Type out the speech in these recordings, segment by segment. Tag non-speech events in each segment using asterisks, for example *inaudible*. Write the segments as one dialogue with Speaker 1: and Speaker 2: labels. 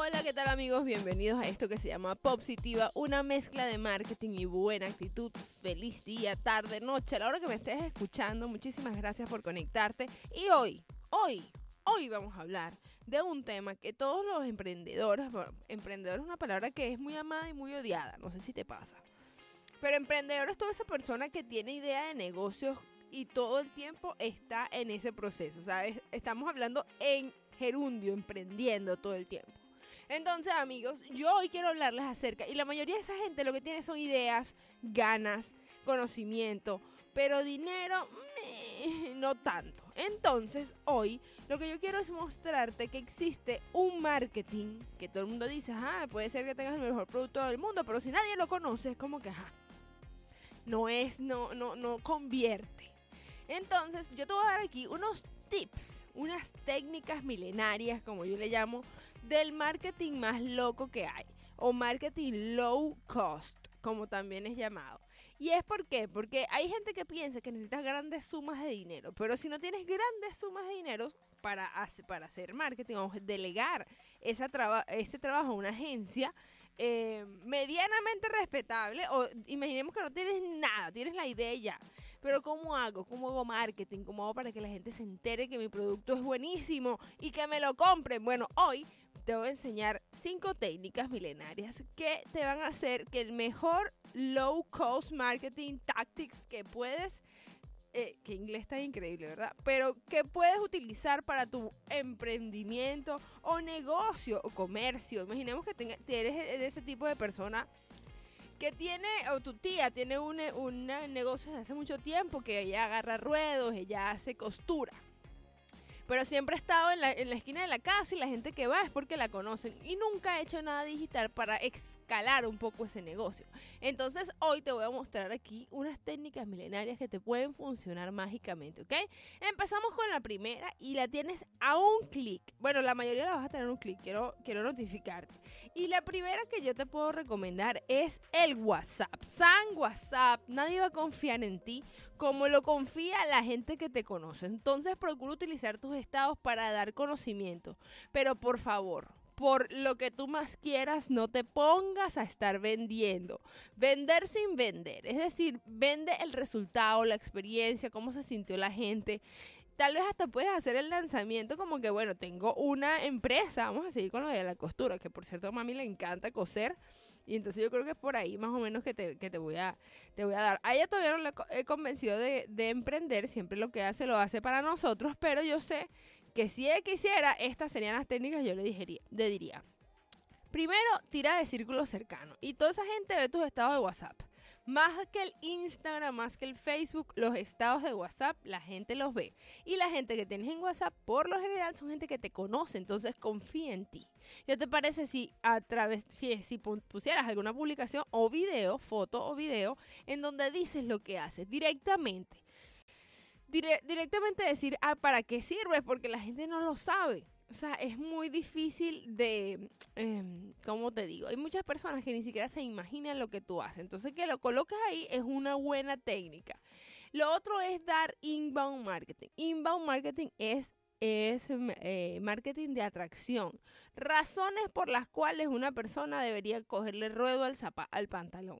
Speaker 1: Hola, ¿qué tal amigos? Bienvenidos a esto que se llama Positiva, una mezcla de marketing y buena actitud. Feliz día, tarde, noche, a la hora que me estés escuchando. Muchísimas gracias por conectarte. Y hoy, hoy, hoy vamos a hablar de un tema que todos los emprendedores, bueno, emprendedor es una palabra que es muy amada y muy odiada, no sé si te pasa. Pero emprendedor es toda esa persona que tiene idea de negocios y todo el tiempo está en ese proceso, ¿sabes? Estamos hablando en gerundio, emprendiendo todo el tiempo. Entonces, amigos, yo hoy quiero hablarles acerca, y la mayoría de esa gente lo que tiene son ideas, ganas, conocimiento, pero dinero no tanto. Entonces, hoy lo que yo quiero es mostrarte que existe un marketing que todo el mundo dice, ah, puede ser que tengas el mejor producto del mundo, pero si nadie lo conoce, es como que, ajá, no es, no, no, no convierte. Entonces, yo te voy a dar aquí unos tips, unas técnicas milenarias, como yo le llamo, del marketing más loco que hay, o marketing low cost, como también es llamado. ¿Y es por qué? Porque hay gente que piensa que necesitas grandes sumas de dinero, pero si no tienes grandes sumas de dinero para, hacer, para hacer marketing o delegar esa ese trabajo a una agencia, eh, medianamente respetable, o imaginemos que no tienes nada, tienes la idea ya. Pero ¿cómo hago? ¿Cómo hago marketing? ¿Cómo hago para que la gente se entere que mi producto es buenísimo y que me lo compren? Bueno, hoy te voy a enseñar cinco técnicas milenarias que te van a hacer que el mejor low cost marketing tactics que puedes eh, que inglés está increíble, ¿verdad? Pero que puedes utilizar para tu emprendimiento o negocio o comercio. Imaginemos que eres de ese tipo de persona que tiene, o tu tía tiene un, un negocio desde hace mucho tiempo, que ella agarra ruedos, ella hace costura pero siempre ha estado en la, en la, esquina de la casa y la gente que va es porque la conocen. Y nunca ha hecho nada digital para escalar un poco ese negocio. Entonces hoy te voy a mostrar aquí unas técnicas milenarias que te pueden funcionar mágicamente, ¿ok? Empezamos con la primera y la tienes a un clic. Bueno, la mayoría la vas a tener un clic, quiero, quiero notificarte. Y la primera que yo te puedo recomendar es el WhatsApp. San WhatsApp, nadie va a confiar en ti como lo confía la gente que te conoce. Entonces procura utilizar tus estados para dar conocimiento. Pero por favor, por lo que tú más quieras, no te pongas a estar vendiendo. Vender sin vender. Es decir, vende el resultado, la experiencia, cómo se sintió la gente. Tal vez hasta puedes hacer el lanzamiento como que, bueno, tengo una empresa, vamos a seguir con lo de la costura, que por cierto a mami le encanta coser. Y entonces yo creo que es por ahí más o menos que te, que te, voy, a, te voy a dar. A ella todavía no la he convencido de, de emprender, siempre lo que hace lo hace para nosotros, pero yo sé que si ella quisiera, estas serían las técnicas yo le, diría, le diría. Primero, tira de círculo cercano. Y toda esa gente ve tus estados de WhatsApp. Más que el Instagram, más que el Facebook, los estados de WhatsApp, la gente los ve. Y la gente que tienes en WhatsApp, por lo general, son gente que te conoce, entonces confía en ti. ¿Qué te parece si a través, si, si pusieras alguna publicación o video, foto o video, en donde dices lo que haces directamente? Directamente decir, ah, ¿para qué sirve? Porque la gente no lo sabe. O sea, es muy difícil de, eh, ¿cómo te digo? Hay muchas personas que ni siquiera se imaginan lo que tú haces. Entonces, que lo coloques ahí es una buena técnica. Lo otro es dar inbound marketing. Inbound marketing es es eh, marketing de atracción. Razones por las cuales una persona debería cogerle ruedo al, al pantalón.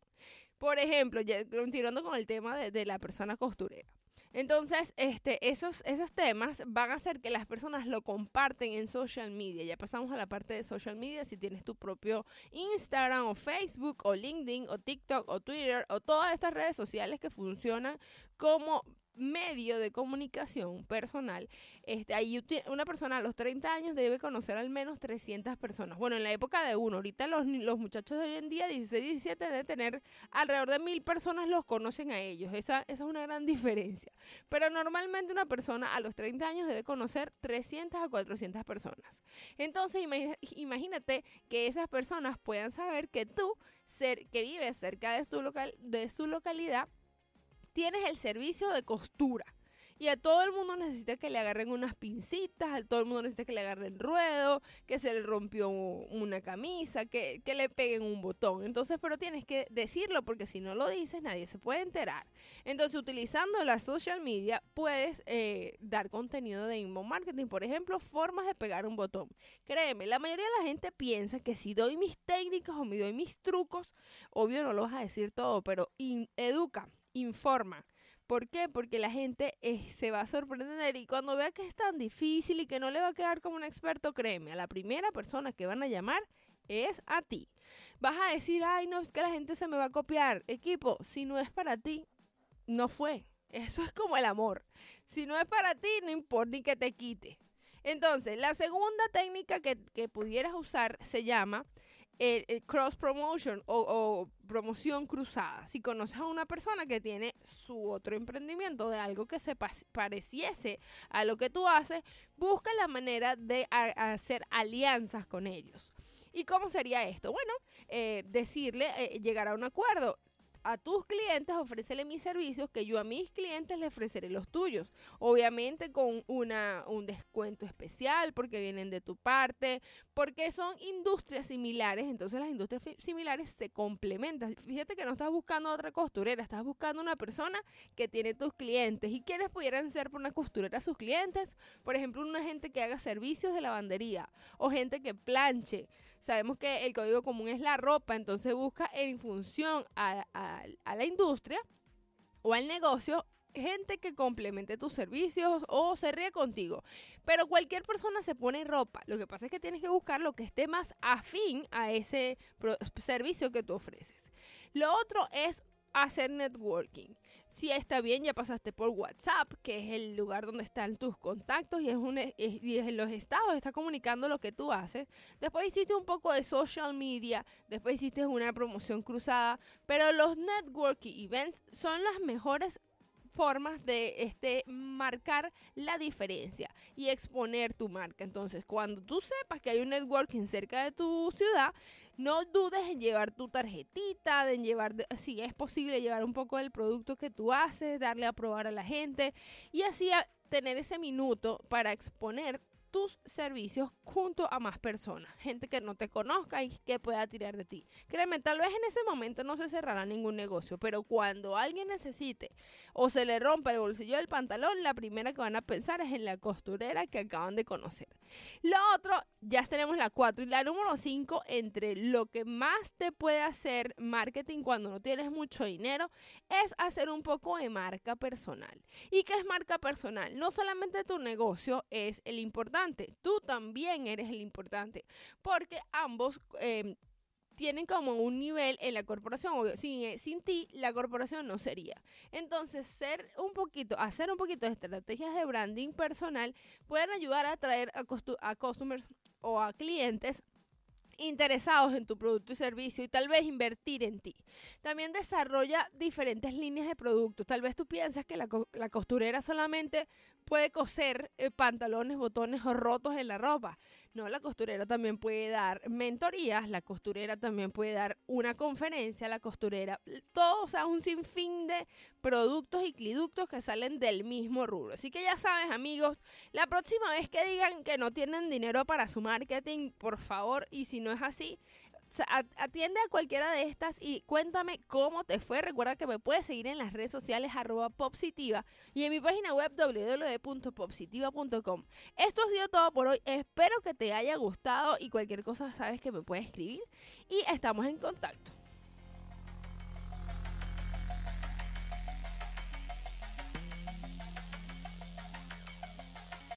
Speaker 1: Por ejemplo, ya, tirando con el tema de la persona costurera. Entonces, este, esos, esos temas van a hacer que las personas lo comparten en social media. Ya pasamos a la parte de social media. Si tienes tu propio Instagram o Facebook o LinkedIn o TikTok o Twitter o todas estas redes sociales que funcionan como medio de comunicación personal, este, una persona a los 30 años debe conocer al menos 300 personas. Bueno, en la época de uno, ahorita los, los muchachos de hoy en día, 16, 17, deben tener alrededor de mil personas los conocen a ellos. Esa, esa es una gran *laughs* diferencia. Pero normalmente una persona a los 30 años debe conocer 300 a 400 personas. Entonces, imagínate que esas personas puedan saber que tú, que vives cerca de, local, de su localidad, tienes el servicio de costura. Y a todo el mundo necesita que le agarren unas pincitas, a todo el mundo necesita que le agarren ruedo, que se le rompió una camisa, que, que le peguen un botón. Entonces, pero tienes que decirlo porque si no lo dices nadie se puede enterar. Entonces, utilizando la social media puedes eh, dar contenido de inbound marketing. Por ejemplo, formas de pegar un botón. Créeme, la mayoría de la gente piensa que si doy mis técnicas o me doy mis trucos, obvio no lo vas a decir todo, pero educa, informa. ¿Por qué? Porque la gente eh, se va a sorprender y cuando vea que es tan difícil y que no le va a quedar como un experto, créeme, a la primera persona que van a llamar es a ti. Vas a decir, ay, no, es que la gente se me va a copiar. Equipo, si no es para ti, no fue. Eso es como el amor. Si no es para ti, no importa ni que te quite. Entonces, la segunda técnica que, pudieras usar se llama el, cross promotion o, promoción cruzada. Si conoces a una persona que tiene su otro emprendimiento de algo que se pareciese a lo que tú haces, busca la manera de hacer alianzas con ellos. ¿Y cómo sería esto? Bueno, eh, decirle, eh, llegar a un acuerdo a tus clientes, ofrécele mis servicios, que yo a mis clientes les ofreceré los tuyos. Obviamente con una, un descuento especial, porque vienen de tu parte, porque son industrias similares, entonces las industrias similares se complementan. Fíjate que no estás buscando otra costurera, estás buscando una persona que tiene tus clientes. ¿Y quiénes pudieran ser por una costurera sus clientes? Por ejemplo, una gente que haga servicios de lavandería o gente que planche. Sabemos que el código común es la ropa, entonces busca en función a, la industria o al negocio gente que complemente tus servicios o se ríe contigo. Pero cualquier persona se pone ropa. Lo que pasa es que tienes que buscar lo que esté más afín a ese servicio que tú ofreces. Lo otro es hacer networking. Si está bien, ya pasaste por WhatsApp, que es el lugar donde están tus contactos y es, un, y es en los estados, está comunicando lo que tú haces. Después hiciste un poco de social media, después hiciste una promoción cruzada, pero los networking events son las mejores formas de este, marcar la diferencia y exponer tu marca. Entonces, cuando tú sepas que hay un networking cerca de tu ciudad, no dudes en llevar tu tarjetita, en llevar, si es posible, llevar un poco del producto que tú haces, darle a probar a la gente y así tener ese minuto para exponer tus servicios junto a más personas, gente que no te conozca y que pueda tirar de ti. Créeme, tal vez en ese momento no se cerrará ningún negocio, pero cuando alguien necesite o se le rompa el bolsillo del pantalón, la primera que van a pensar es en la costurera que acaban de conocer. Lo otro, ya tenemos la 4 y la número 5 entre lo que más te puede hacer marketing cuando no tienes mucho dinero es hacer un poco de marca personal. ¿Y qué es marca personal? No solamente tu negocio es el importante, tú también eres el importante, porque ambos eh, tienen como un nivel en la corporación. Sin, eh, sin ti, la corporación no sería. Entonces, ser un poquito, hacer un poquito de estrategias de branding personal pueden ayudar a atraer a, a customers o a clientes interesados en tu producto y servicio y tal vez invertir en ti. También desarrolla diferentes líneas de productos. Tal vez tú piensas que la, la costurera solamente puede coser eh, pantalones, botones o rotos en la ropa. No, la costurera también puede dar mentorías, la costurera también puede dar una conferencia, la costurera, todo, o sea, un sinfín de productos y cliductos que salen del mismo rubro. Así que ya sabes, amigos, la próxima vez que digan que no tienen dinero para su marketing, por favor, y si no es así, atiende a cualquiera de estas y cuéntame cómo te fue. Recuerda que me puedes seguir en las redes sociales arroba popsitiva y en mi página web www.popsitiva.com. Esto ha sido todo por hoy. Espero que te haya gustado y cualquier cosa sabes que me puedes escribir y estamos en contacto.